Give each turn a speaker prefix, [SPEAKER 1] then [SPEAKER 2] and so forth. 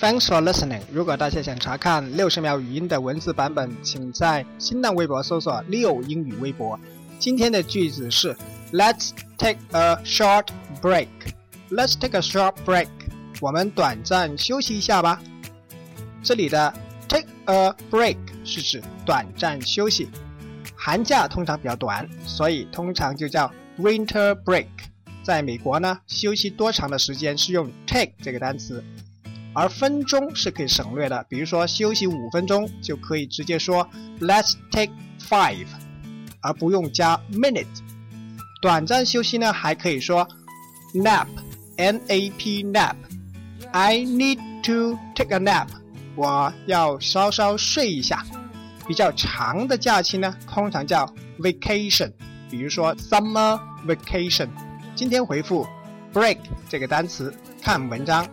[SPEAKER 1] Thanks for listening。如果大家想查看六十秒语音的文字版本，请在新浪微博搜索“六英语微博”。今天的句子是 Let's take a short break. Let's take a short break. 我们短暂休息一下吧。这里的 take a break 是指短暂休息。寒假通常比较短，所以通常就叫 winter break。在美国呢，休息多长的时间是用 take 这个单词，而分钟是可以省略的。比如说休息五分钟，就可以直接说 Let's take five。而不用加 minute。短暂休息呢，还可以说 nap，n a p nap。I need to take a nap。我要稍稍睡一下。比较长的假期呢，通常叫 vacation，比如说 summer vacation。今天回复 break 这个单词，看文章。